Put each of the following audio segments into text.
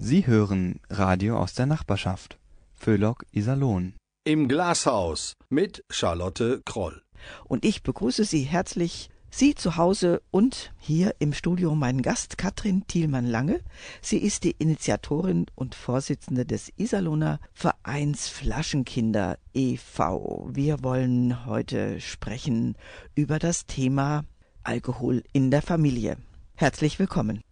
Sie hören Radio aus der Nachbarschaft. Föhlock Iserlohn. Im Glashaus mit Charlotte Kroll. Und ich begrüße Sie herzlich, Sie zu Hause und hier im Studio meinen Gast Katrin Thielmann-Lange. Sie ist die Initiatorin und Vorsitzende des Iserlohner Vereins Flaschenkinder e.V. Wir wollen heute sprechen über das Thema Alkohol in der Familie. Herzlich willkommen.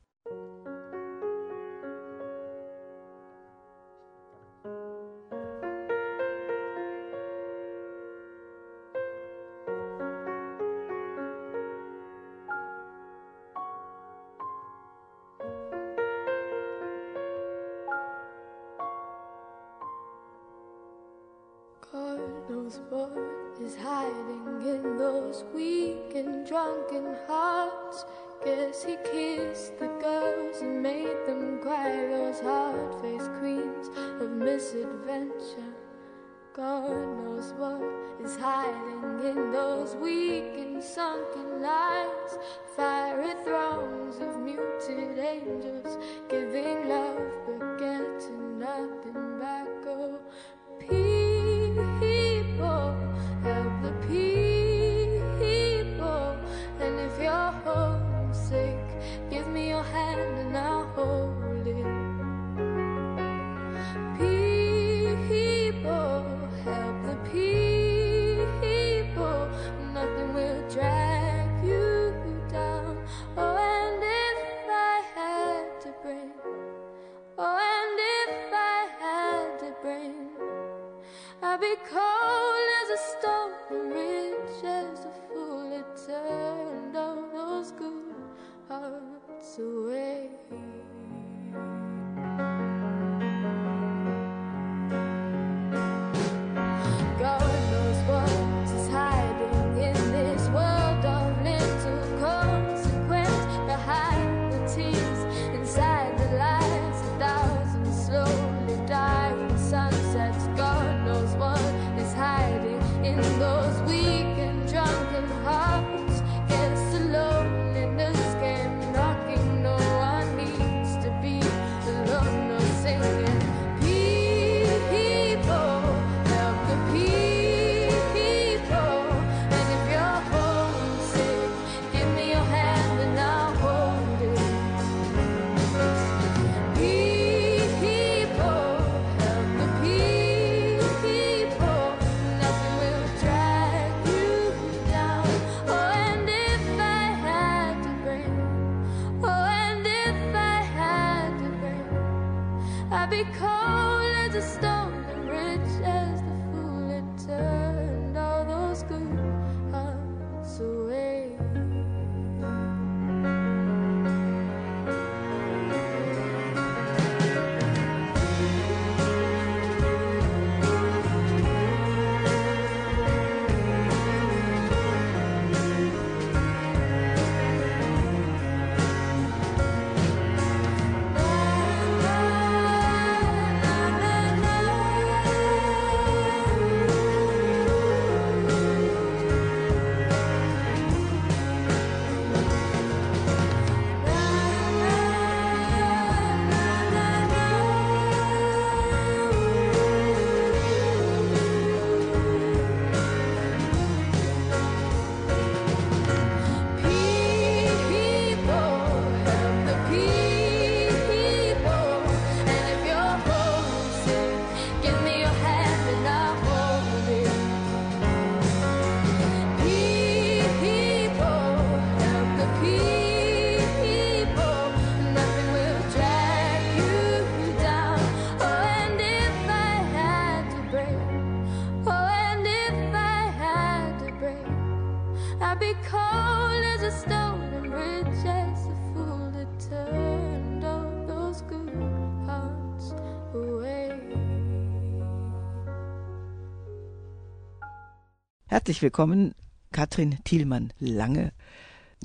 Herzlich willkommen, Katrin Thielmann-Lange.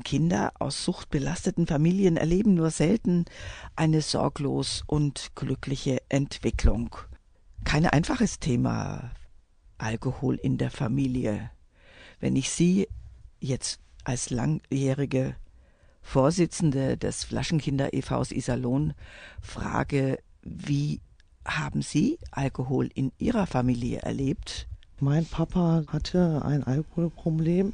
Kinder aus suchtbelasteten Familien erleben nur selten eine sorglos und glückliche Entwicklung. Kein einfaches Thema Alkohol in der Familie. Wenn ich Sie jetzt als langjährige Vorsitzende des Flaschenkinder e.V. Iserlohn frage, Wie haben Sie Alkohol in Ihrer Familie erlebt? Mein Papa hatte ein Alkoholproblem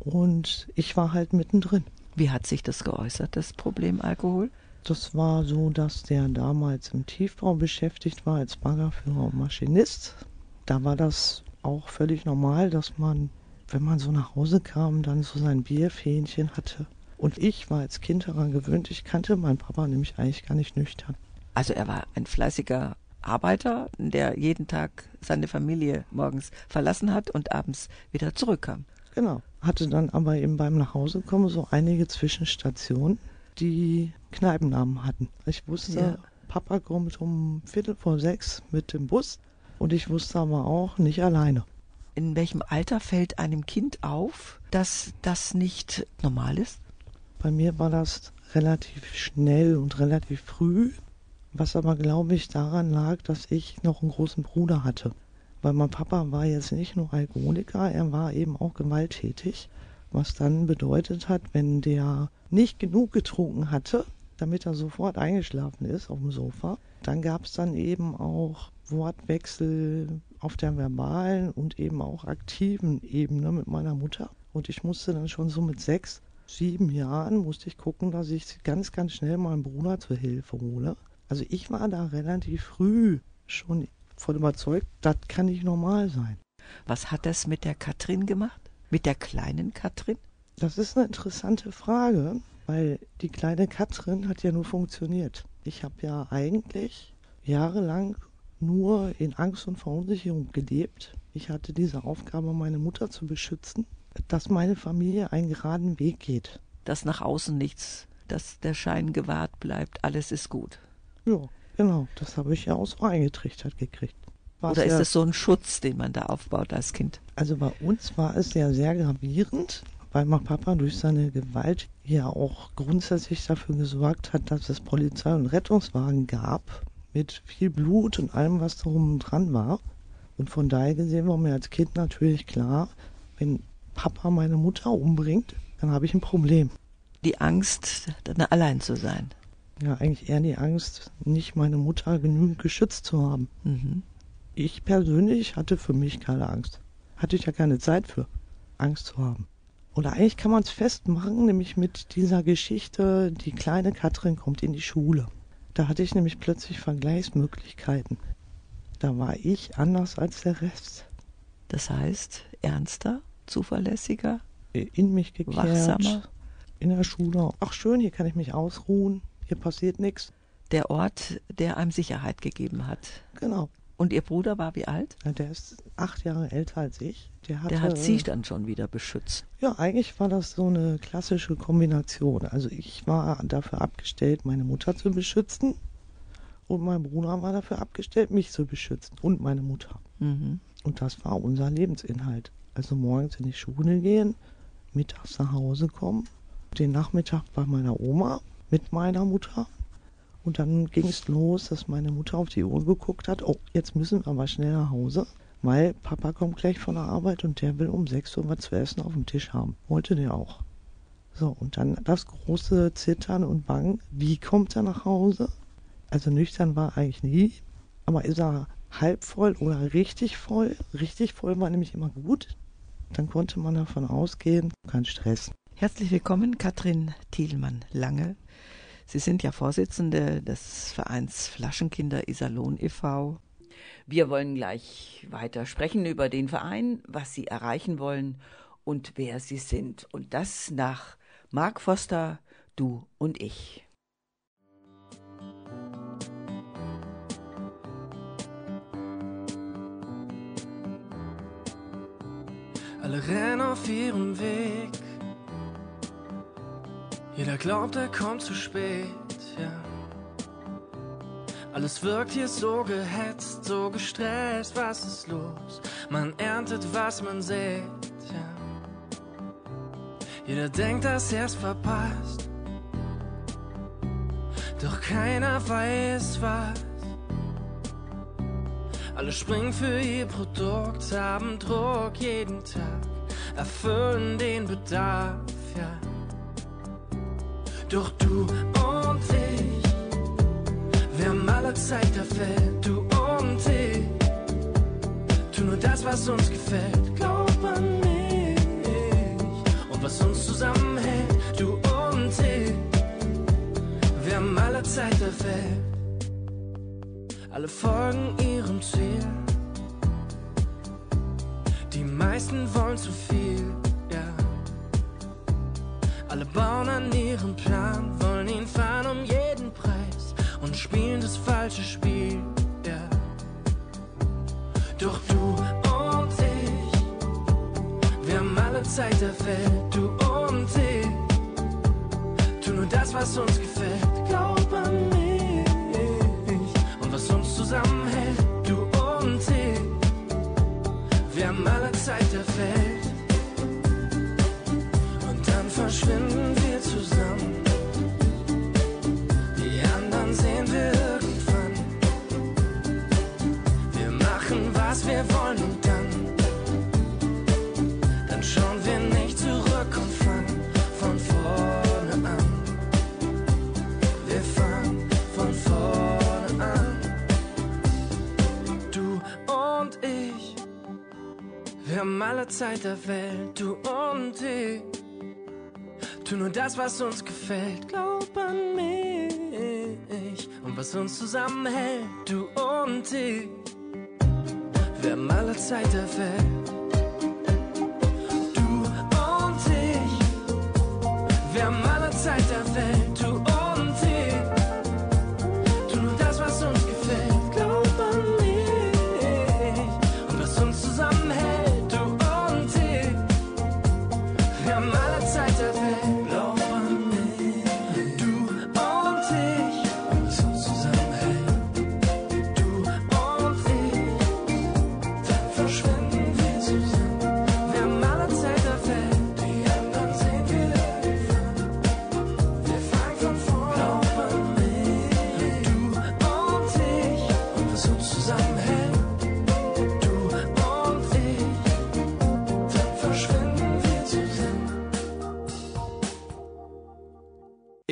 und ich war halt mittendrin. Wie hat sich das geäußert, das Problem Alkohol? Das war so, dass der damals im Tiefbau beschäftigt war als Baggerführer und Maschinist. Da war das auch völlig normal, dass man, wenn man so nach Hause kam, dann so sein Bierfähnchen hatte. Und ich war als Kind daran gewöhnt, ich kannte meinen Papa nämlich eigentlich gar nicht nüchtern. Also er war ein fleißiger Arbeiter, der jeden Tag seine Familie morgens verlassen hat und abends wieder zurückkam. Genau. Hatte dann aber eben beim Nachhausekommen so einige Zwischenstationen, die Kneipennamen hatten. Ich wusste, ja. Papa kommt um Viertel vor sechs mit dem Bus und ich wusste aber auch nicht alleine. In welchem Alter fällt einem Kind auf, dass das nicht normal ist? Bei mir war das relativ schnell und relativ früh, was aber glaube ich daran lag, dass ich noch einen großen Bruder hatte. Weil mein Papa war jetzt nicht nur Alkoholiker, er war eben auch gewalttätig, was dann bedeutet hat, wenn der nicht genug getrunken hatte, damit er sofort eingeschlafen ist auf dem Sofa, dann gab es dann eben auch Wortwechsel auf der verbalen und eben auch aktiven Ebene mit meiner Mutter. Und ich musste dann schon so mit sechs, sieben Jahren, musste ich gucken, dass ich ganz, ganz schnell meinen Bruder zur Hilfe hole. Also ich war da relativ früh schon voll überzeugt, das kann nicht normal sein. Was hat das mit der Katrin gemacht? Mit der kleinen Katrin? Das ist eine interessante Frage, weil die kleine Katrin hat ja nur funktioniert. Ich habe ja eigentlich jahrelang nur in Angst und Verunsicherung gelebt. Ich hatte diese Aufgabe, meine Mutter zu beschützen, dass meine Familie einen geraden Weg geht. Dass nach außen nichts, dass der Schein gewahrt bleibt, alles ist gut. Ja, genau. Das habe ich ja auch so eingetrichtert gekriegt. War's Oder ist ja, das so ein Schutz, den man da aufbaut als Kind? Also bei uns war es ja sehr gravierend, weil mein Papa durch seine Gewalt ja auch grundsätzlich dafür gesorgt hat, dass es Polizei und Rettungswagen gab mit viel Blut und allem, was darum dran war. Und von daher gesehen war mir als Kind natürlich klar, wenn Papa meine Mutter umbringt, dann habe ich ein Problem. Die Angst, dann allein zu sein. Ja, eigentlich eher die Angst, nicht meine Mutter genügend geschützt zu haben. Mhm. Ich persönlich hatte für mich keine Angst. Hatte ich ja keine Zeit für, Angst zu haben. Oder eigentlich kann man es festmachen, nämlich mit dieser Geschichte, die kleine Katrin kommt in die Schule. Da hatte ich nämlich plötzlich Vergleichsmöglichkeiten. Da war ich anders als der Rest. Das heißt, ernster, zuverlässiger, in mich gekehrt, wachsamer. In der Schule. Ach schön, hier kann ich mich ausruhen, hier passiert nichts. Der Ort, der einem Sicherheit gegeben hat. Genau. Und Ihr Bruder war wie alt? Der ist acht Jahre älter als ich. Der, hatte, der hat Sie dann schon wieder beschützt. Ja, eigentlich war das so eine klassische Kombination. Also ich war dafür abgestellt, meine Mutter zu beschützen. Und mein Bruder war dafür abgestellt, mich zu beschützen. Und meine Mutter. Mhm. Und das war unser Lebensinhalt. Also morgens in die Schule gehen, mittags nach Hause kommen, den Nachmittag bei meiner Oma mit meiner Mutter und dann ging es los, dass meine Mutter auf die Uhr geguckt hat. Oh, jetzt müssen wir aber schnell nach Hause, weil Papa kommt gleich von der Arbeit und der will um 6 Uhr was zu essen auf dem Tisch haben. Wollte der auch. So, und dann das große Zittern und Bangen. Wie kommt er nach Hause? Also nüchtern war eigentlich nie. Aber ist er halb voll oder richtig voll? Richtig voll war nämlich immer gut. Dann konnte man davon ausgehen, kein Stress. Herzlich willkommen, Katrin Thielmann-Lange. Sie sind ja Vorsitzende des Vereins Flaschenkinder Iserlohn e.V. Wir wollen gleich weiter sprechen über den Verein, was Sie erreichen wollen und wer Sie sind. Und das nach Mark Foster, du und ich. Alle rennen auf ihrem Weg jeder glaubt, er kommt zu spät, ja. Alles wirkt hier so gehetzt, so gestresst, was ist los? Man erntet, was man sät, ja. Jeder denkt, dass er's verpasst. Doch keiner weiß was. Alle springen für ihr Produkt, haben Druck jeden Tag, erfüllen den Bedarf, ja. Doch du und ich, Wir haben alle Zeit der du und ich. Tu nur das, was uns gefällt. Glaub an mich. Und was uns zusammenhält, du und ich. Wir haben alle Zeit der. Alle folgen ihrem Ziel. Die meisten wollen zu viel. Alle bauen an ihrem Plan, wollen ihn fahren um jeden Preis und spielen das falsche Spiel, ja. Doch du und ich, wir haben alle Zeit der Welt, du und ich. Tu nur das, was uns gefällt, glaub an mich. Und was uns zusammenhält, du und ich. Wir haben alle Zeit der Welt. Verschwinden wir zusammen. Die anderen sehen wir irgendwann. Wir machen, was wir wollen und dann. Dann schauen wir nicht zurück und fangen von vorne an. Wir fangen von vorne an. Du und ich. Wir haben alle Zeit der Welt, du und ich. Tu nur das, was uns gefällt, glaub an mich. Und was uns zusammenhält, du und ich. Wir haben alle Zeit der Welt. Du und ich. Wir haben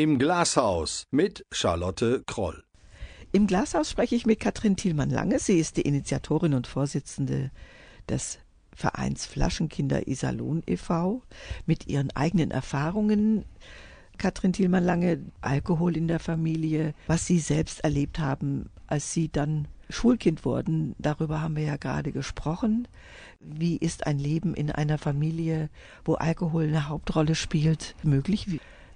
Im Glashaus mit Charlotte Kroll. Im Glashaus spreche ich mit Katrin Thielmann-Lange. Sie ist die Initiatorin und Vorsitzende des Vereins Flaschenkinder Iserlohn e.V. mit ihren eigenen Erfahrungen. Katrin Thielmann-Lange, Alkohol in der Familie, was Sie selbst erlebt haben, als Sie dann Schulkind wurden, darüber haben wir ja gerade gesprochen. Wie ist ein Leben in einer Familie, wo Alkohol eine Hauptrolle spielt, möglich?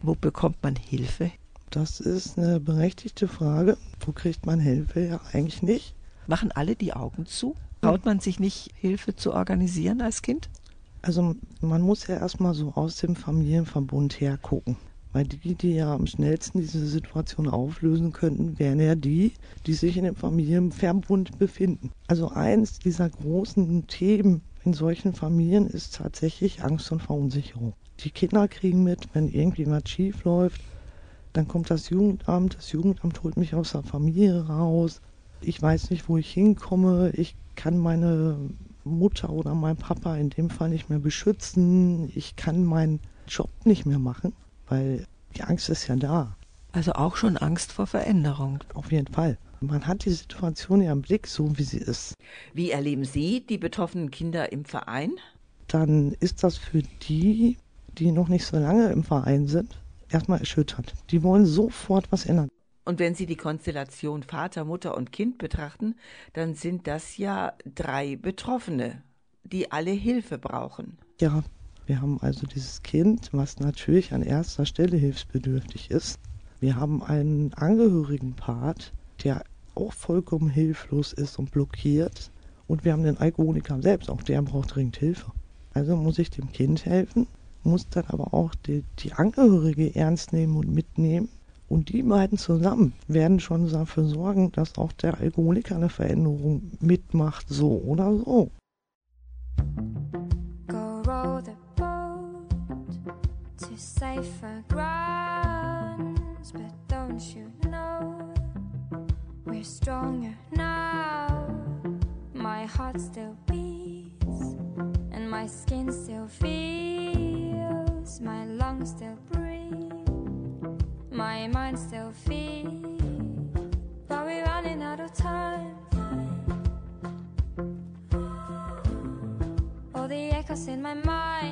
Wo bekommt man Hilfe? Das ist eine berechtigte Frage. Wo kriegt man Hilfe? Ja, eigentlich nicht. Machen alle die Augen zu? Traut man sich nicht, Hilfe zu organisieren als Kind? Also man muss ja erstmal so aus dem Familienverbund hergucken. Weil die, die ja am schnellsten diese Situation auflösen könnten, wären ja die, die sich in dem Familienverbund befinden. Also eins dieser großen Themen in solchen Familien ist tatsächlich Angst und Verunsicherung. Die Kinder kriegen mit, wenn irgendwie was schief läuft, dann kommt das Jugendamt, das Jugendamt holt mich aus der Familie raus. Ich weiß nicht, wo ich hinkomme. Ich kann meine Mutter oder meinen Papa in dem Fall nicht mehr beschützen. Ich kann meinen Job nicht mehr machen, weil die Angst ist ja da. Also auch schon Angst vor Veränderung. Auf jeden Fall. Man hat die Situation ja im Blick, so wie sie ist. Wie erleben Sie die betroffenen Kinder im Verein? Dann ist das für die, die noch nicht so lange im Verein sind, erstmal erschütternd. Die wollen sofort was ändern. Und wenn Sie die Konstellation Vater, Mutter und Kind betrachten, dann sind das ja drei Betroffene, die alle Hilfe brauchen. Ja, wir haben also dieses Kind, was natürlich an erster Stelle hilfsbedürftig ist. Wir haben einen Angehörigenpart, der auch vollkommen hilflos ist und blockiert. Und wir haben den Alkoholiker selbst, auch der braucht dringend Hilfe. Also muss ich dem Kind helfen, muss dann aber auch die, die Angehörige ernst nehmen und mitnehmen. Und die beiden zusammen werden schon dafür sorgen, dass auch der Alkoholiker eine Veränderung mitmacht, so oder so. Go row the boat to safer grounds, but don't you know we're stronger now? My heart still beats, and my skin still feels, my lungs still breathe, my mind still feels, but we're running out of time. All the echoes in my mind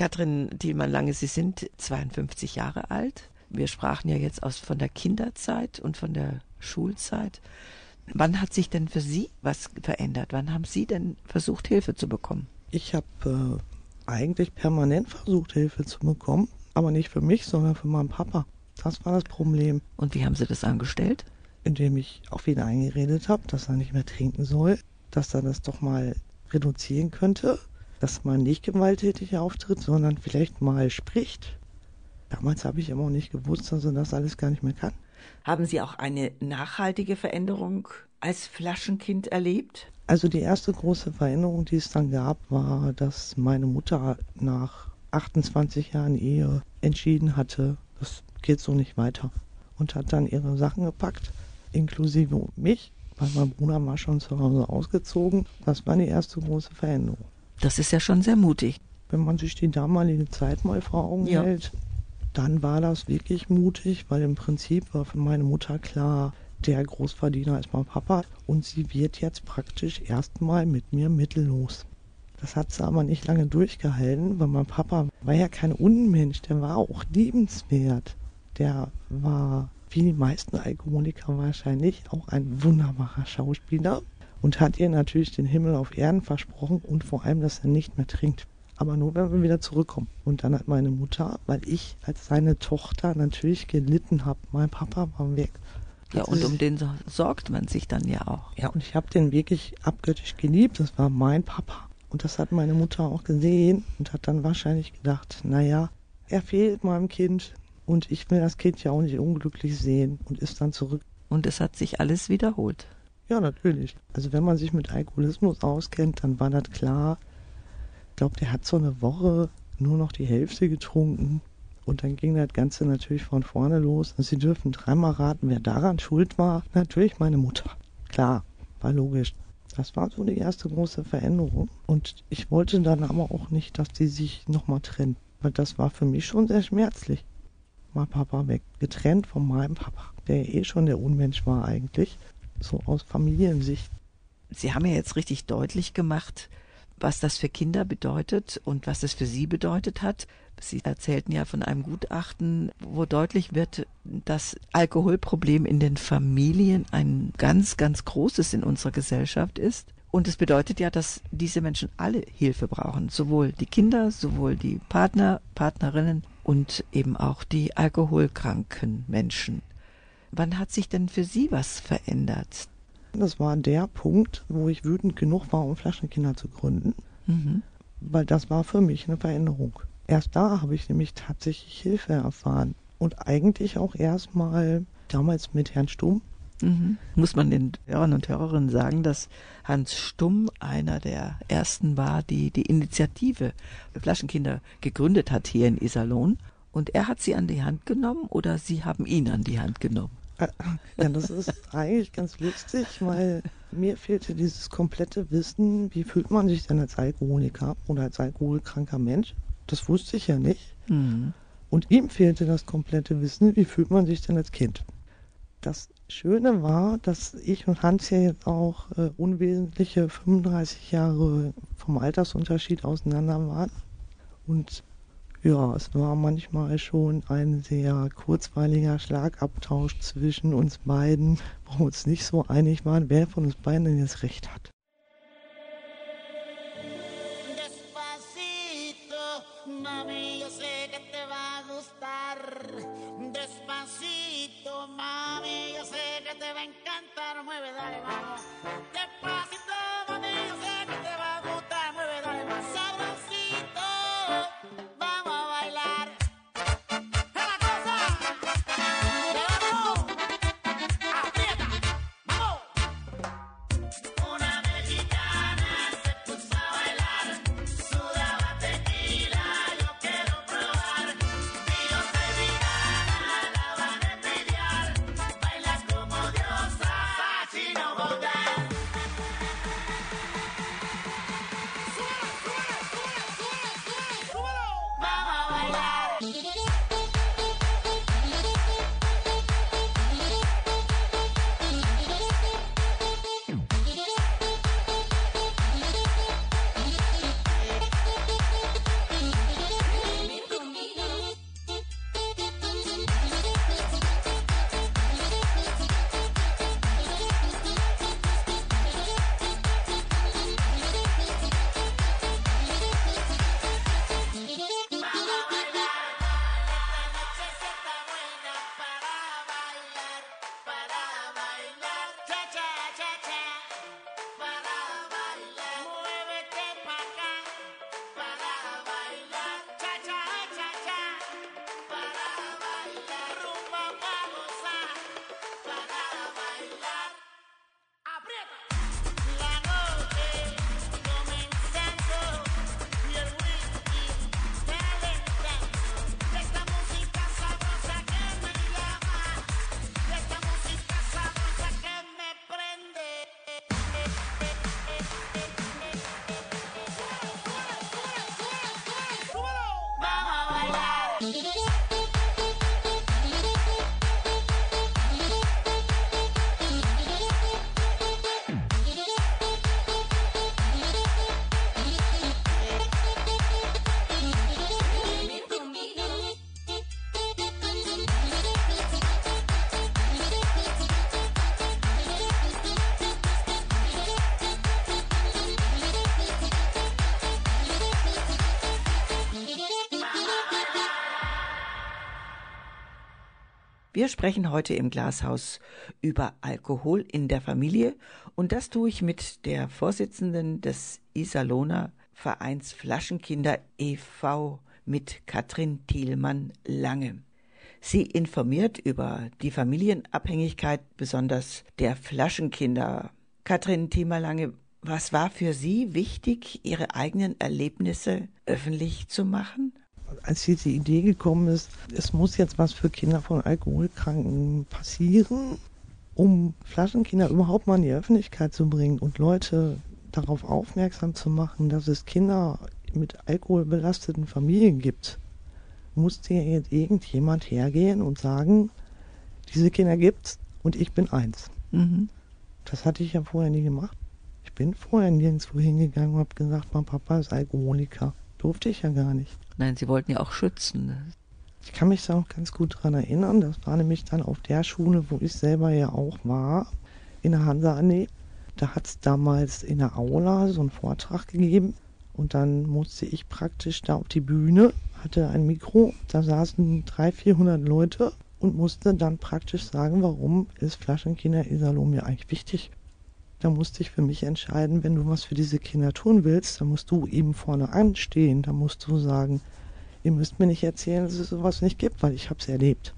Katrin Thielmann-Lange, Sie sind 52 Jahre alt. Wir sprachen ja jetzt aus von der Kinderzeit und von der Schulzeit. Wann hat sich denn für Sie was verändert? Wann haben Sie denn versucht, Hilfe zu bekommen? Ich habe äh, eigentlich permanent versucht, Hilfe zu bekommen, aber nicht für mich, sondern für meinen Papa. Das war das Problem, Und wie haben Sie das angestellt? indem ich auch wieder eingeredet habe, dass er nicht mehr trinken soll, dass er das doch mal reduzieren könnte, dass man nicht gewalttätig auftritt, sondern vielleicht mal spricht. Damals habe ich immer noch nicht gewusst, dass er das alles gar nicht mehr kann. Haben Sie auch eine nachhaltige Veränderung als Flaschenkind erlebt? Also die erste große Veränderung, die es dann gab, war, dass meine Mutter nach 28 Jahren Ehe entschieden hatte, das geht so nicht weiter. Und hat dann ihre Sachen gepackt, inklusive mich, weil mein Bruder war schon zu Hause ausgezogen. Das war die erste große Veränderung. Das ist ja schon sehr mutig. Wenn man sich die damalige Zeit mal vor Augen Ja. hält, dann war das wirklich mutig, weil im Prinzip war für meine Mutter klar, der Großverdiener ist mein Papa und sie wird jetzt praktisch erstmal mit mir mittellos. Das hat sie aber nicht lange durchgehalten, weil mein Papa war ja kein Unmensch, der war auch liebenswert. Der war, wie die meisten Alkoholiker wahrscheinlich, auch ein wunderbarer Schauspieler und hat ihr natürlich den Himmel auf Erden versprochen und vor allem, dass er nicht mehr trinkt. Aber nur, wenn wir wieder zurückkommen. Und dann hat meine Mutter, weil ich als seine Tochter natürlich gelitten habe, mein Papa war weg. Ja, Hat und um den so- sorgt man sich dann ja auch. ja, und ich habe den wirklich abgöttisch geliebt. Das war mein Papa. Und das hat meine Mutter auch gesehen und hat dann wahrscheinlich gedacht, naja, er fehlt meinem Kind und ich will das Kind ja auch nicht unglücklich sehen und ist dann zurück. Und es hat sich alles wiederholt. Ja, natürlich. Also wenn man sich mit Alkoholismus auskennt, dann war das klar. Ich glaube, der hat so eine Woche nur noch die Hälfte getrunken. Und dann ging das Ganze natürlich von vorne los. Und Sie dürfen dreimal raten, wer daran schuld war. Natürlich meine Mutter. Klar, war logisch. Das war so die erste große Veränderung. Und ich wollte dann aber auch nicht, dass die sich nochmal trennen. Weil das war für mich schon sehr schmerzlich. Mein Papa weg, getrennt von meinem Papa, der eh schon der Unmensch war eigentlich, so aus Familiensicht. Sie haben ja jetzt richtig deutlich gemacht, was das für Kinder bedeutet und was es für Sie bedeutet hat. Sie erzählten ja von einem Gutachten, wo deutlich wird, dass Alkoholproblem in den Familien ein ganz, ganz großes in unserer Gesellschaft ist. Und es bedeutet ja, dass diese Menschen alle Hilfe brauchen, sowohl die Kinder, sowohl die Partner, Partnerinnen und eben auch die alkoholkranken Menschen. Wann hat sich denn für Sie was verändert? Das war der Punkt, wo ich wütend genug war, um Flaschenkinder zu gründen, mhm. weil das war für mich eine Veränderung. Erst da habe ich nämlich tatsächlich Hilfe erfahren und eigentlich auch erstmal damals mit Herrn Stumm, Mhm. Muss man den Hörern und Hörerinnen sagen, dass Hans Stumm einer der ersten war, die die Initiative Flaschenkinder gegründet hat hier in Iserlohn. Und er hat sie an die Hand genommen oder Sie haben ihn an die Hand genommen? Ja, das ist eigentlich ganz lustig, weil mir fehlte dieses komplette Wissen, wie fühlt man sich denn als Alkoholiker oder als alkoholkranker Mensch. Das wusste ich ja nicht. Mhm. Und ihm fehlte das komplette Wissen, wie fühlt man sich denn als Kind. Das Schöne war, dass ich und Hans ja jetzt auch äh, unwesentliche 35 Jahre vom Altersunterschied auseinander waren. Und ja, es war manchmal schon ein sehr kurzweiliger Schlagabtausch zwischen uns beiden, wo wir uns nicht so einig waren, wer von uns beiden denn jetzt recht hat. Despacito, mami, yo sé que te va a encantar. Mueve, dale, vamos. Wir sprechen heute im Glashaus über Alkohol in der Familie und das tue ich mit der Vorsitzenden des Iserlohner Vereins Flaschenkinder e.V. mit Katrin Thielmann-Lange. Sie informiert über die Familienabhängigkeit besonders der Flaschenkinder. Katrin Thielmann-Lange, was war für Sie wichtig, Ihre eigenen Erlebnisse öffentlich zu machen? Als diese Idee gekommen ist, es muss jetzt was für Kinder von Alkoholkranken passieren, um Flaschenkinder überhaupt mal in die Öffentlichkeit zu bringen und Leute darauf aufmerksam zu machen, dass es Kinder mit alkoholbelasteten Familien gibt. musste jetzt irgendjemand hergehen und sagen, diese Kinder gibt's und ich bin eins. Mhm. Das hatte ich ja vorher nie gemacht. Ich bin vorher nirgendwo hingegangen und habe gesagt, mein Papa ist Alkoholiker. Durfte ich ja gar nicht. Nein, Sie wollten ja auch schützen. Ich kann mich da auch ganz gut dran erinnern. Das war nämlich dann auf der Schule, wo ich selber ja auch war, in der Hansa-Allee. Da hat es damals in der Aula so einen Vortrag gegeben. Und dann musste ich praktisch da auf die Bühne, hatte ein Mikro, da saßen 300, 400 Leute und musste dann praktisch sagen, warum ist Flaschenkinder Isalom mir eigentlich wichtig. Da musste ich für mich entscheiden, wenn du was für diese Kinder tun willst, dann musst du eben vorne anstehen. Da musst du sagen, ihr müsst mir nicht erzählen, dass es sowas nicht gibt, weil ich habe es erlebt.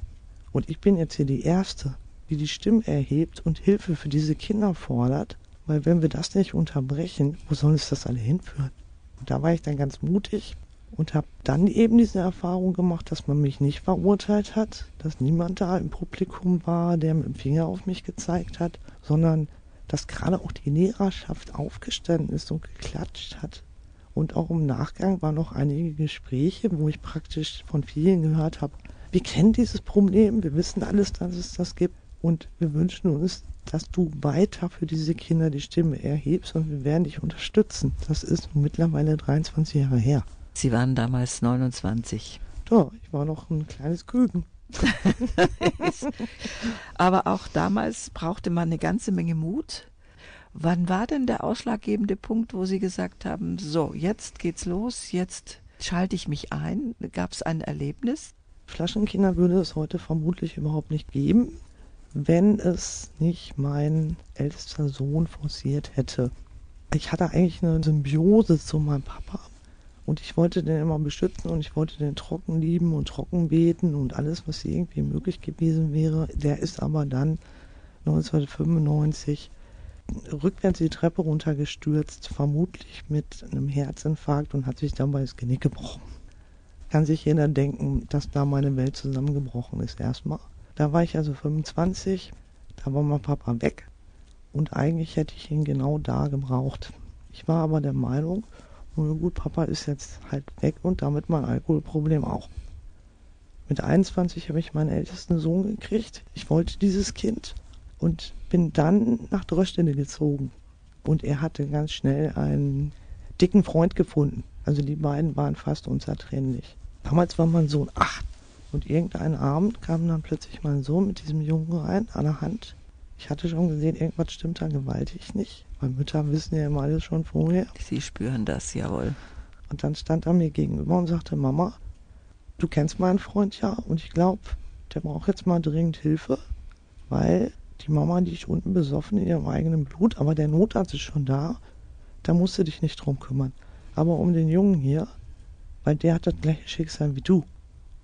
Und ich bin jetzt hier die Erste, die die Stimme erhebt und Hilfe für diese Kinder fordert, weil wenn wir das nicht unterbrechen, wo soll es das alle hinführen? Und da war ich dann ganz mutig und habe dann eben diese Erfahrung gemacht, dass man mich nicht verurteilt hat, dass niemand da im Publikum war, der mit dem Finger auf mich gezeigt hat, sondern dass gerade auch die Lehrerschaft aufgestanden ist und geklatscht hat. Und auch im Nachgang waren noch einige Gespräche, wo ich praktisch von vielen gehört habe, wir kennen dieses Problem, wir wissen alles, dass es das gibt und wir wünschen uns, dass du weiter für diese Kinder die Stimme erhebst und wir werden dich unterstützen. Das ist mittlerweile 23 Jahre her. Sie waren damals 29. Doch, ich war noch ein kleines Küken. Aber auch damals brauchte man eine ganze Menge Mut. Wann war denn der ausschlaggebende Punkt, wo Sie gesagt haben, so, jetzt geht's los, jetzt schalte ich mich ein? Gab es ein Erlebnis? Flaschenkinder würde es heute vermutlich überhaupt nicht geben, wenn es nicht mein ältester Sohn forciert hätte. Ich hatte eigentlich eine Symbiose zu meinem Papa. Und ich wollte den immer beschützen und ich wollte den trocken lieben und trocken beten und alles, was irgendwie möglich gewesen wäre. Der ist aber dann 1995 rückwärts die Treppe runtergestürzt, vermutlich mit einem Herzinfarkt und hat sich dabei das Genick gebrochen. Kann sich jeder denken, dass da meine Welt zusammengebrochen ist erstmal. Da war ich also 25, da war mein Papa weg und eigentlich hätte ich ihn genau da gebraucht. Ich war aber der Meinung, nur gut, Papa ist jetzt halt weg und damit mein Alkoholproblem auch. Mit 21 habe ich meinen ältesten Sohn gekriegt. Ich wollte dieses Kind und bin dann nach Dröstende gezogen. Und er hatte ganz schnell einen dicken Freund gefunden. Also die beiden waren fast unzertrennlich. Damals war mein Sohn acht. Und irgendeinen Abend kam dann plötzlich mein Sohn mit diesem Jungen rein, an der Hand. Ich hatte schon gesehen, irgendwas stimmt da gewaltig nicht. Meine Mütter wissen ja immer alles schon vorher. Sie spüren das, jawohl. Und dann stand er mir gegenüber und sagte, Mama, du kennst meinen Freund ja und ich glaube, der braucht jetzt mal dringend Hilfe, weil die Mama, die ist unten besoffen in ihrem eigenen Blut, aber der Notarzt ist schon da, da musst du dich nicht drum kümmern. Aber um den Jungen hier, weil der hat das gleiche Schicksal wie du.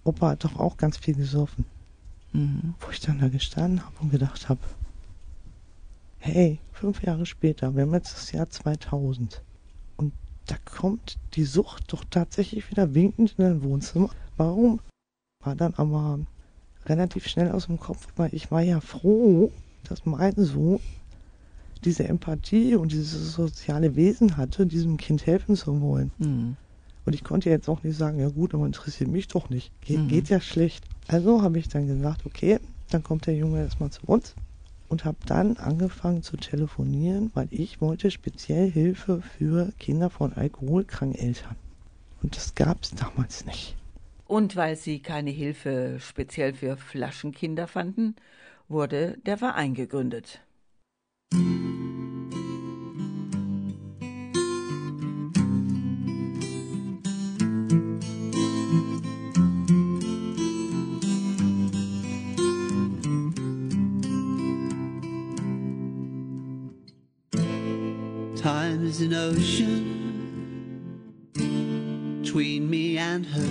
Opa hat doch auch ganz viel gesoffen. Mhm. Wo ich dann da gestanden habe und gedacht habe, hey, fünf Jahre später, wir haben jetzt das Jahr 2000 und da kommt die Sucht doch tatsächlich wieder winkend in dein Wohnzimmer. Warum? War dann aber relativ schnell aus dem Kopf, weil ich war ja froh, dass mein Sohn diese Empathie und dieses soziale Wesen hatte, diesem Kind helfen zu wollen. Mhm. Und ich konnte jetzt auch nicht sagen, ja gut, aber interessiert mich doch nicht. Ge mhm. Geht ja schlecht. Also habe ich dann gesagt, okay, dann kommt der Junge erstmal zu uns und habe dann angefangen zu telefonieren, weil ich wollte speziell Hilfe für Kinder von alkoholkranken Eltern. Und das gab es damals nicht. Und weil sie keine Hilfe speziell für Flaschenkinder fanden, wurde der Verein gegründet. Is an ocean between me and her.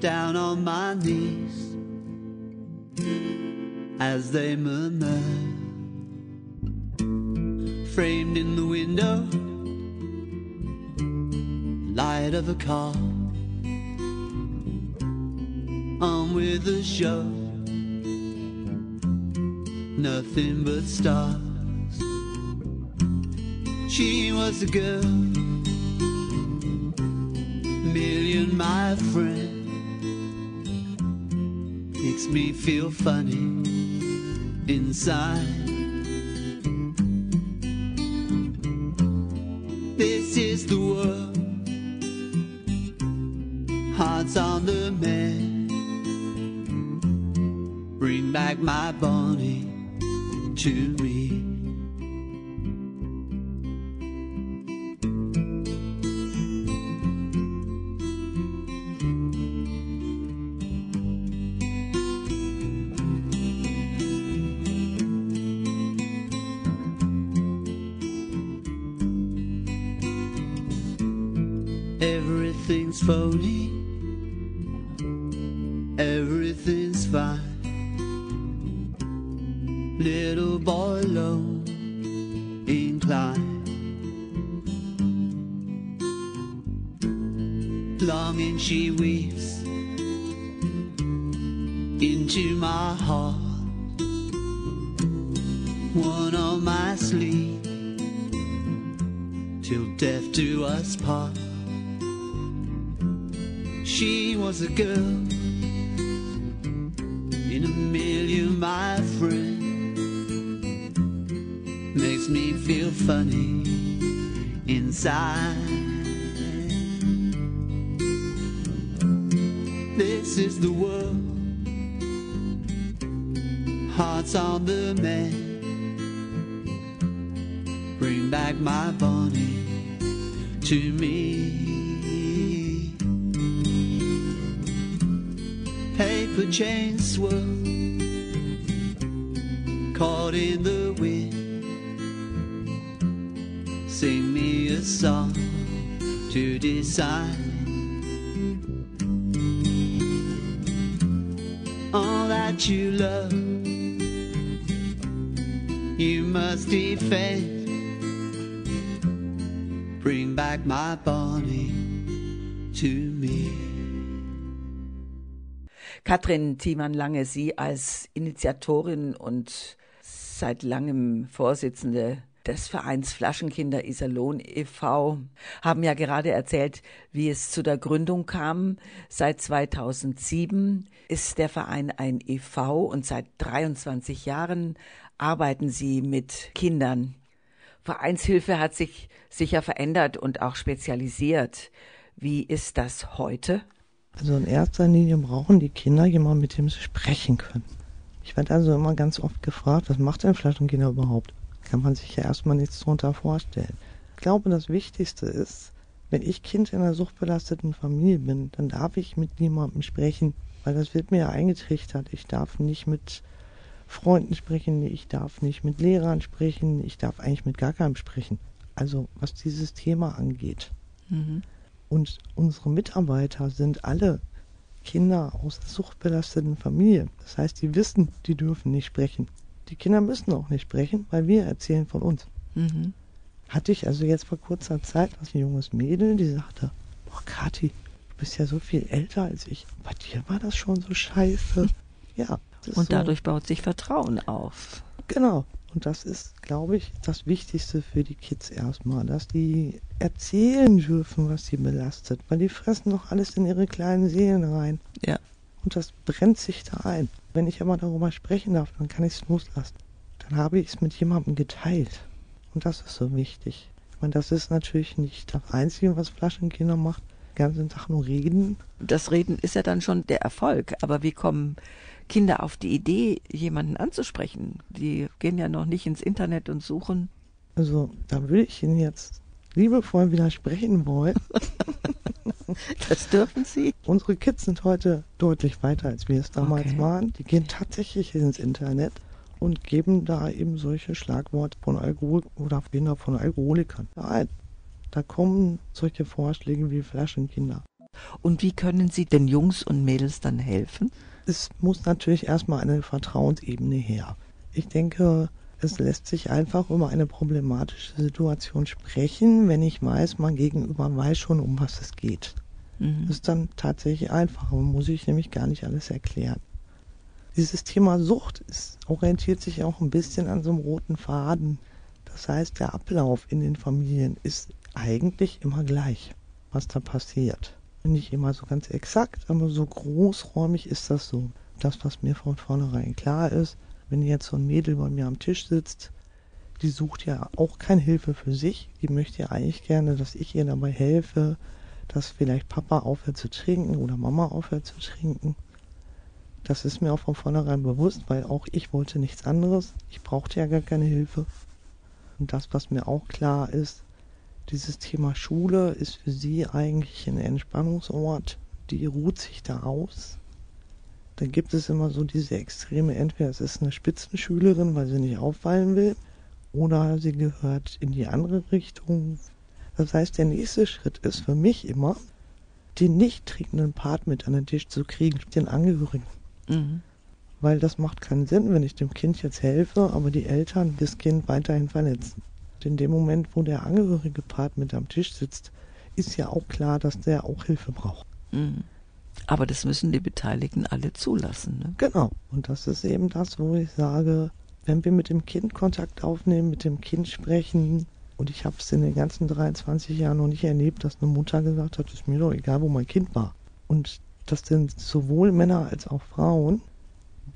Down on my knees as they murmur. Framed in the window, light of a car. On with the show, nothing but stars. She was a girl, million my friend makes me feel funny inside. This is the world, hearts on the mend. Bring back my Bonnie to me. She was a girl in a million, my friend. Makes me feel funny inside. This is the world, hearts on the mend. Bring back my Bonnie to me. Paper chains swirl, caught in the wind. Sing me a song to decide. All that you love, you must defend. Bring back my Bonnie to me. Katrin Thiemann-Lange, Sie als Initiatorin und seit langem Vorsitzende des Vereins Flaschenkinder Iserlohn e.V. haben ja gerade erzählt, wie es zu der Gründung kam. Seit 2007 ist der Verein ein e.V. und seit 23 Jahren arbeiten Sie mit Kindern. Vereinshilfe hat sich sicher verändert und auch spezialisiert. Wie ist das heute? Also in erster Linie brauchen die Kinder jemanden, mit dem sie sprechen können. Ich werde also immer ganz oft gefragt, was macht denn Flaschenkinder überhaupt? Kann man sich ja erstmal nichts darunter vorstellen. Ich glaube, das Wichtigste ist, wenn ich Kind in einer suchtbelasteten Familie bin, dann darf ich mit niemandem sprechen, weil das wird mir ja eingetrichtert. Ich darf nicht mit Freunden sprechen, ich darf nicht mit Lehrern sprechen, ich darf eigentlich mit gar keinem sprechen. Also was dieses Thema angeht. Mhm. Und unsere Mitarbeiter sind alle Kinder aus suchtbelasteten Familien. Das heißt, die wissen, die dürfen nicht sprechen. Die Kinder müssen auch nicht sprechen, weil wir erzählen von uns. Mhm. Hatte ich also jetzt vor kurzer Zeit was ein junges Mädel, die sagte, boah Kathi, du bist ja so viel älter als ich. Bei dir war das schon so scheiße. ja. Und dadurch so. baut sich Vertrauen auf. Genau. Und das ist, glaube ich, das Wichtigste für die Kids erstmal, dass die erzählen dürfen, was sie belastet, weil die fressen doch alles in ihre kleinen Seelen rein. Ja. Und das brennt sich da ein. Wenn ich aber darüber sprechen darf, dann kann ich es loslassen. Dann habe ich es mit jemandem geteilt. Und das ist so wichtig. Ich meine, das ist natürlich nicht das Einzige, was Flaschenkinder macht. Den ganzen Tag nur reden. Das Reden ist ja dann schon der Erfolg. Aber wie kommen Kinder auf die Idee, jemanden anzusprechen? Die gehen ja noch nicht ins Internet und suchen. Also, da würde ich Ihnen jetzt liebevoll widersprechen wollen. das dürfen Sie. Unsere Kids sind heute deutlich weiter, als wir es damals okay. waren. Die gehen tatsächlich ins Internet und geben da eben solche Schlagworte von Alkohol oder Kinder von Alkoholikern ein. Da kommen solche Vorschläge wie Flaschenkinder. Und wie können Sie den Jungs und Mädels dann helfen? Es muss natürlich erstmal eine Vertrauensebene her. Ich denke, es lässt sich einfach über eine problematische Situation sprechen, wenn ich weiß, mein Gegenüber weiß schon, um was es geht. Mhm. Das ist dann tatsächlich einfacher, muss ich nämlich gar nicht alles erklären. Dieses Thema Sucht ist, orientiert sich auch ein bisschen an so einem roten Faden. Das heißt, der Ablauf in den Familien ist eigentlich immer gleich, was da passiert. Nicht immer so ganz exakt, aber so großräumig ist das so. Das, was mir von vornherein klar ist, wenn jetzt so ein Mädel bei mir am Tisch sitzt, die sucht ja auch keine Hilfe für sich. Die möchte ja eigentlich gerne, dass ich ihr dabei helfe, dass vielleicht Papa aufhört zu trinken oder Mama aufhört zu trinken. Das ist mir auch von vornherein bewusst, weil auch ich wollte nichts anderes. Ich brauchte ja gar keine Hilfe. Und das, was mir auch klar ist, dieses Thema Schule ist für sie eigentlich ein Entspannungsort. Die ruht sich da aus. Da gibt es immer so diese Extreme, entweder es ist eine Spitzenschülerin, weil sie nicht auffallen will, oder sie gehört in die andere Richtung. Das heißt, der nächste Schritt ist für mich immer, den nicht trinkenden Part mit an den Tisch zu kriegen, den Angehörigen. Mhm. Weil das macht keinen Sinn, wenn ich dem Kind jetzt helfe, aber die Eltern das Kind weiterhin verletzen. In dem Moment, wo der angehörige Part mit am Tisch sitzt, ist ja auch klar, dass der auch Hilfe braucht. Mhm. Aber das müssen die Beteiligten alle zulassen. Ne? Genau. Und das ist eben das, wo ich sage, wenn wir mit dem Kind Kontakt aufnehmen, mit dem Kind sprechen, und ich habe es in den ganzen 23 Jahren noch nicht erlebt, dass eine Mutter gesagt hat, ist mir doch egal, wo mein Kind war. Und das sind sowohl Männer als auch Frauen,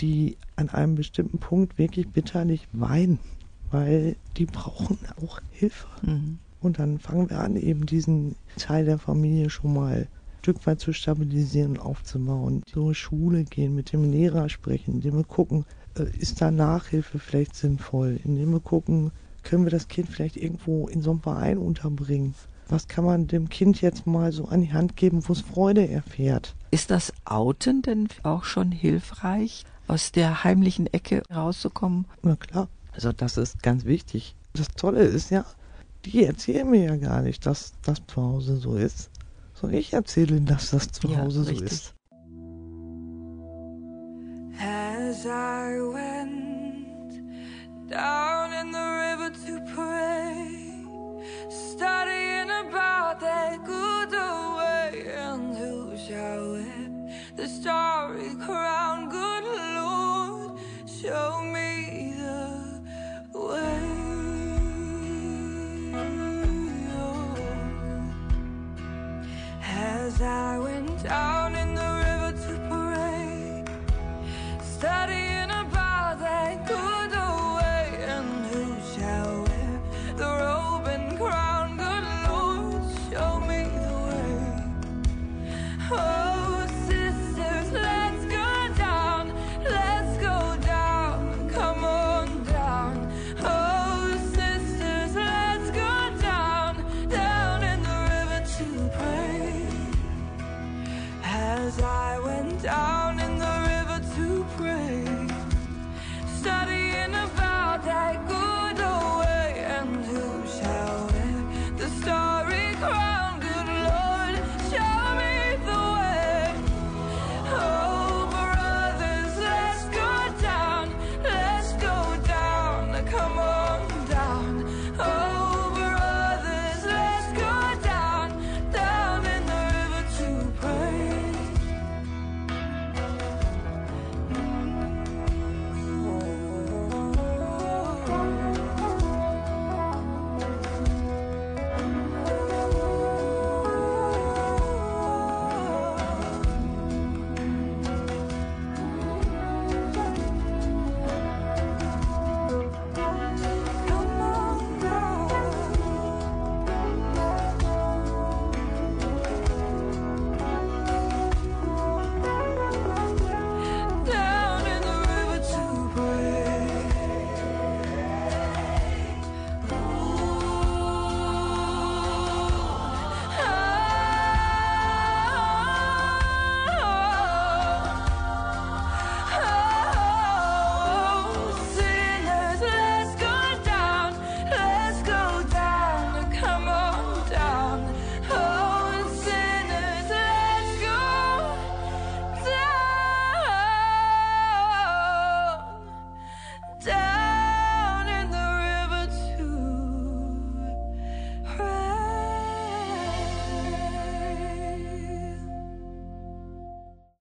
die an einem bestimmten Punkt wirklich bitterlich weinen, weil die brauchen auch Hilfe. Mhm. Und dann fangen wir an, eben diesen Teil der Familie schon mal ein Stück weit zu stabilisieren und aufzubauen. Zur Schule gehen, mit dem Lehrer sprechen, indem wir gucken, äh, ist da Nachhilfe vielleicht sinnvoll, indem wir gucken, können wir das Kind vielleicht irgendwo in so einem Verein unterbringen. Was kann man dem Kind jetzt mal so an die Hand geben, wo es Freude erfährt? Ist das Outen denn auch schon hilfreich? aus der heimlichen Ecke rauszukommen. Na klar, also das ist ganz wichtig. Das Tolle ist ja, die erzählen mir ja gar nicht, dass das zu Hause so ist. Sondern ich erzähle ihnen, dass das zu Hause ja, so ist. As I went down in the river to pray, studying about that good away, and who shall wear the starry crown, good show me way. As I went down in the river to pray, studying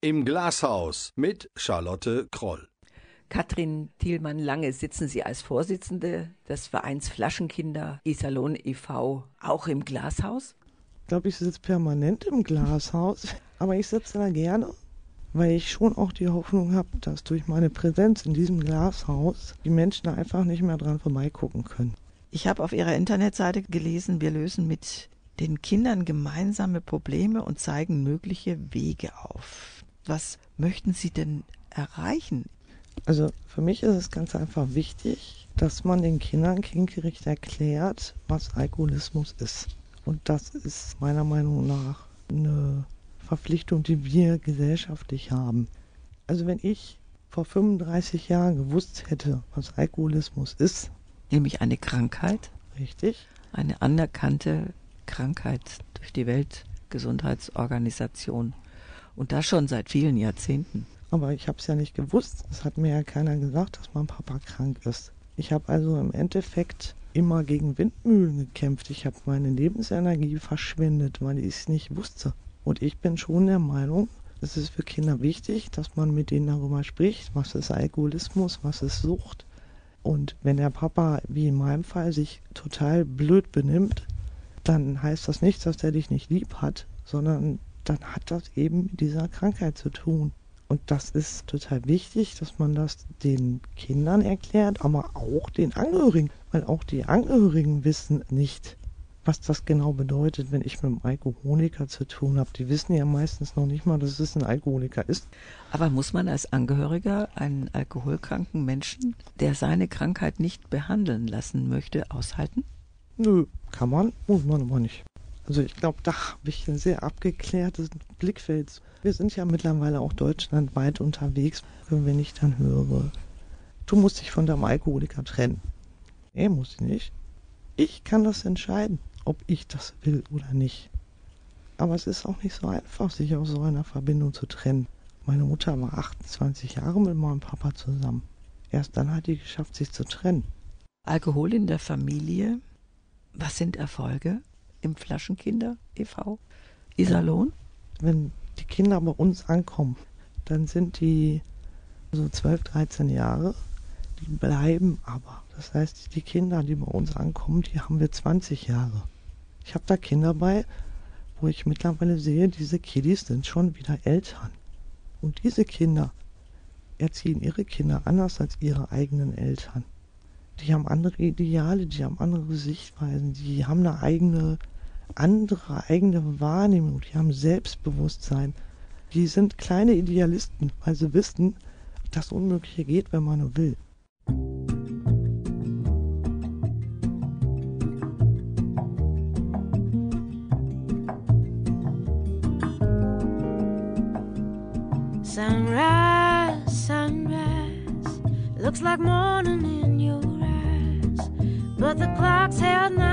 Im Glashaus mit Charlotte Kroll. Katrin Thielmann-Lange, sitzen Sie als Vorsitzende des Vereins Flaschenkinder Iserlohn e.V. auch im Glashaus? glaube, ich sitze permanent im Glashaus, aber ich sitze da gerne, weil ich schon auch die Hoffnung habe, dass durch meine Präsenz in diesem Glashaus die Menschen da einfach nicht mehr dran vorbeigucken können. Ich habe auf Ihrer Internetseite gelesen, wir lösen mit den Kindern gemeinsame Probleme und zeigen mögliche Wege auf. Was möchten Sie denn erreichen? Also für mich ist es ganz einfach wichtig, dass man den Kindern kindgerecht erklärt, was Alkoholismus ist. Und das ist meiner Meinung nach eine Verpflichtung, die wir gesellschaftlich haben. Also wenn ich vor 35 Jahren gewusst hätte, was Alkoholismus ist. Nämlich eine Krankheit. Richtig. Eine anerkannte Krankheit durch die Weltgesundheitsorganisation. Und das schon seit vielen Jahrzehnten. Aber ich habe es ja nicht gewusst. Es hat mir ja keiner gesagt, dass mein Papa krank ist. Ich habe also im Endeffekt immer gegen Windmühlen gekämpft. Ich habe meine Lebensenergie verschwendet, weil ich es nicht wusste. Und ich bin schon der Meinung, es ist für Kinder wichtig, dass man mit denen darüber spricht, was ist Alkoholismus, was ist Sucht. Und wenn der Papa, wie in meinem Fall, sich total blöd benimmt, dann heißt das nicht, dass er dich nicht lieb hat, sondern dann hat das eben mit dieser Krankheit zu tun. Und das ist total wichtig, dass man das den Kindern erklärt, aber auch den Angehörigen, weil auch die Angehörigen wissen nicht, was das genau bedeutet, wenn ich mit einem Alkoholiker zu tun habe. Die wissen ja meistens noch nicht mal, dass es ein Alkoholiker ist. Aber muss man als Angehöriger einen alkoholkranken Menschen, der seine Krankheit nicht behandeln lassen möchte, aushalten? Nö, kann man, muss man aber nicht. Also ich glaube, da habe ich ein sehr abgeklärtes Blickfeld. Wir sind ja mittlerweile auch deutschlandweit unterwegs, wenn ich dann höre, du musst dich von deinem Alkoholiker trennen. Nee, muss ich nicht. Ich kann das entscheiden, ob ich das will oder nicht. Aber es ist auch nicht so einfach, sich aus so einer Verbindung zu trennen. Meine Mutter war 28 Jahre mit meinem Papa zusammen. Erst dann hat die geschafft, sich zu trennen. Alkohol in der Familie. Was sind Erfolge? Im Flaschenkinder e.V. Iserlohn. Wenn die Kinder bei uns ankommen, dann sind die so 12, 13 Jahre. Die bleiben aber. Das heißt, die Kinder, die bei uns ankommen, die haben wir 20 Jahre. Ich habe da Kinder bei, wo ich mittlerweile sehe, diese Kiddies sind schon wieder Eltern. Und diese Kinder erziehen ihre Kinder anders als ihre eigenen Eltern. Die haben andere Ideale, die haben andere Sichtweisen, die haben eine eigene andere eigene Wahrnehmung, die haben Selbstbewusstsein. Die sind kleine Idealisten, weil sie wissen, dass Unmögliche geht, wenn man nur will. Sunrise, sunrise, looks like morning in your eyes, but the clock's held 9:15.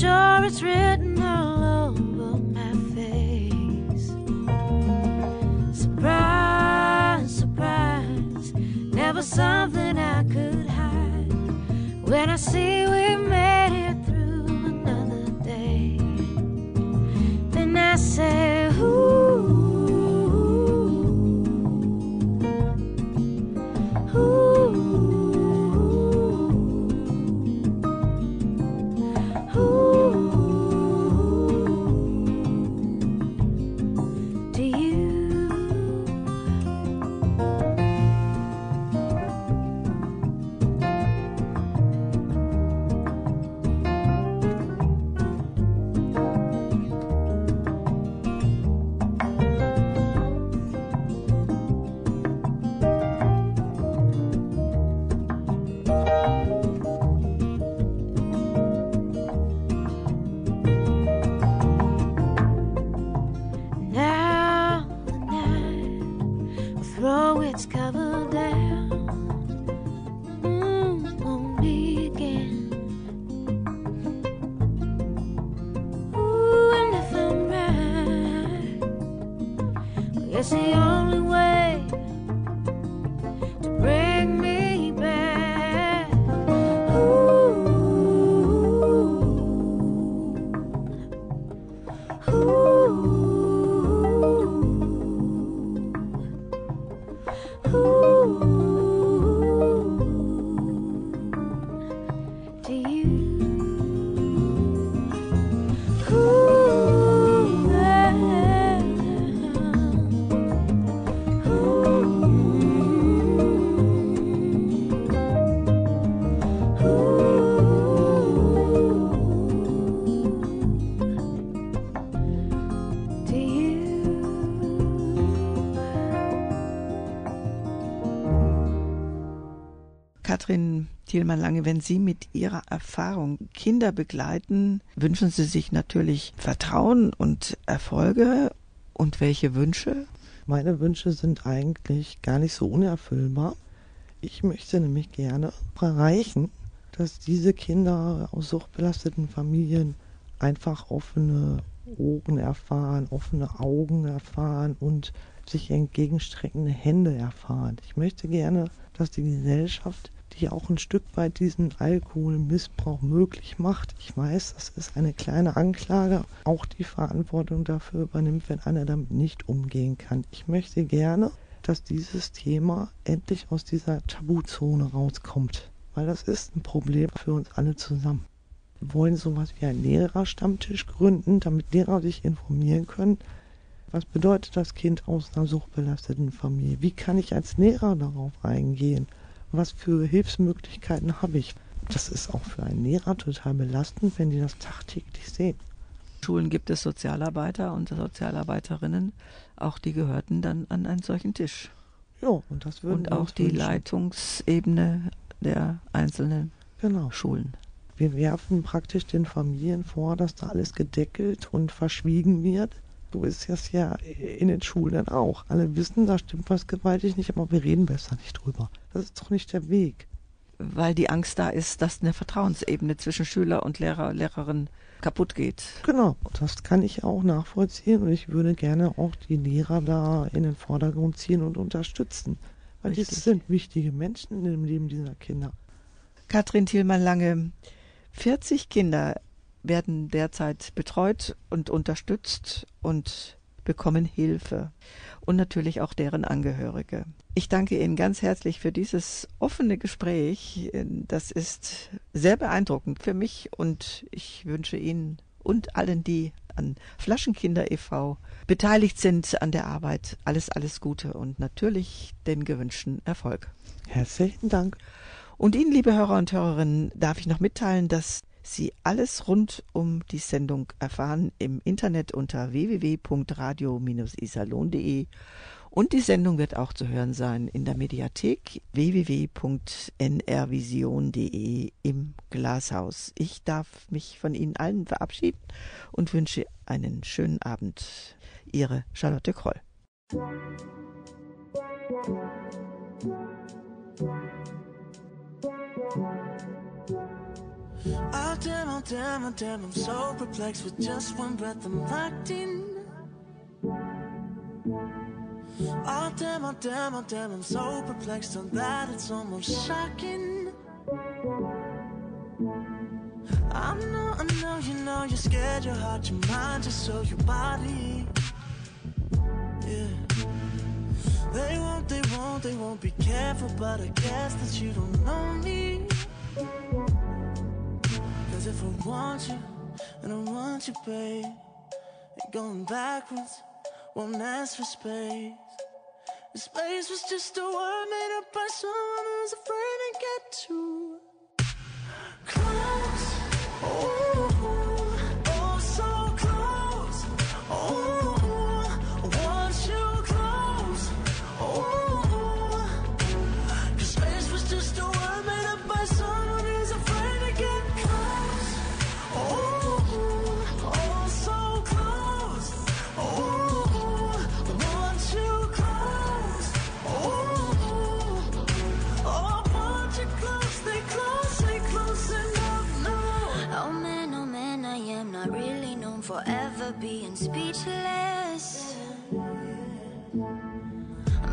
sure it's written all over my face. Surprise, surprise, never something I could hide. When I see Katrin Thielmann-Lange, wenn Sie mit Ihrer Erfahrung Kinder begleiten, wünschen Sie sich natürlich Vertrauen und Erfolge und welche Wünsche? Meine Wünsche sind eigentlich gar nicht so unerfüllbar. Ich möchte nämlich gerne erreichen, dass diese Kinder aus suchtbelasteten Familien einfach offene Ohren erfahren, offene Augen erfahren und sich entgegenstreckende Hände erfahren. Ich möchte gerne, dass die Gesellschaft, die auch ein Stück weit diesen Alkoholmissbrauch möglich macht, ich weiß, das ist eine kleine Anklage, auch die Verantwortung dafür übernimmt, wenn einer damit nicht umgehen kann. Ich möchte gerne, dass dieses Thema endlich aus dieser Tabuzone rauskommt, weil das ist ein Problem für uns alle zusammen. Wir wollen sowas wie einen Lehrerstammtisch gründen, damit Lehrer sich informieren können, was bedeutet das Kind aus einer suchtbelasteten Familie? Wie kann ich als Lehrer darauf eingehen? Was für Hilfsmöglichkeiten habe ich? Das ist auch für einen Lehrer total belastend, wenn die das tagtäglich sehen. Schulen gibt es Sozialarbeiter und Sozialarbeiterinnen, auch die gehörten dann an einen solchen Tisch. Ja, und das würden Und auch die wünschen. Leitungsebene der einzelnen Genau. Schulen. Wir werfen praktisch den Familien vor, dass da alles gedeckelt und verschwiegen wird. So ist es ja in den Schulen auch. Alle wissen, da stimmt was gewaltig nicht, aber wir reden besser nicht drüber. Das ist doch nicht der Weg. Weil die Angst da ist, dass eine Vertrauensebene zwischen Schüler und Lehrer, Lehrerin kaputt geht. Genau, das kann ich auch nachvollziehen und ich würde gerne auch die Lehrer da in den Vordergrund ziehen und unterstützen. Weil Richtig. das sind wichtige Menschen im Leben dieser Kinder. Katrin Thielmann-Lange, 40 Kinder werden derzeit betreut und unterstützt und bekommen Hilfe. Und natürlich auch deren Angehörige. Ich danke Ihnen ganz herzlich für dieses offene Gespräch. Das ist sehr beeindruckend für mich und ich wünsche Ihnen und allen, die an Flaschenkinder e.V. beteiligt sind an der Arbeit, alles, alles Gute und natürlich den gewünschten Erfolg. Herzlichen Dank. Und Ihnen, liebe Hörer und Hörerinnen, darf ich noch mitteilen, dass Sie alles rund um die Sendung erfahren im Internet unter www.radio-isalon.de und die Sendung wird auch zu hören sein in der Mediathek www.nrvision.de im Glashaus. Ich darf mich von Ihnen allen verabschieden und wünsche einen schönen Abend. Ihre Charlotte Kroll. Oh damn, oh damn, oh damn, I'm so perplexed with just one breath I'm locked in. Oh damn, oh damn, oh damn, I'm so perplexed on that it's almost shocking. I know, I know, you know, you're scared, your heart, your mind, just so your body. Yeah. They won't, they won't, they won't be careful, but I guess that you don't know me. If I want you, and I want you, babe, and going backwards won't ask for space. The space was just a word made up by someone who's afraid forever being speechless.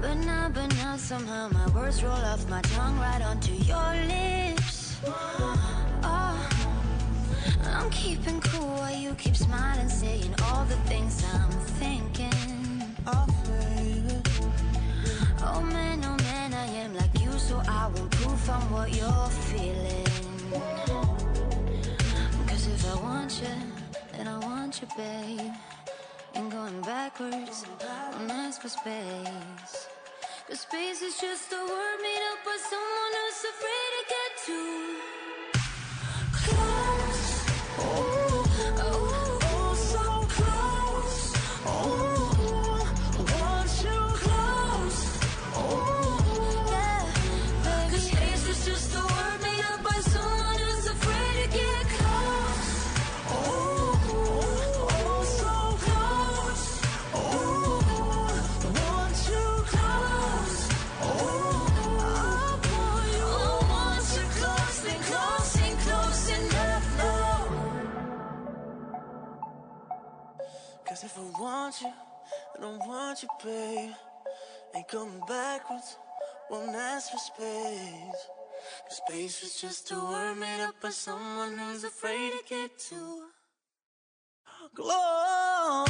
But now, but now, somehow my words roll off my tongue right onto your lips. Oh, I'm keeping cool while you keep smiling, saying all the things I'm thinking. Oh, baby. Oh man, oh man, I am like you, so I won't proof on what you're feeling. Cause if I want you, want you, babe. Ain't going backwards, don't ask for space. Cause space is just a word made up by someone who's afraid to get too ask for space. The space is just a word made up by someone who's afraid to get to glow.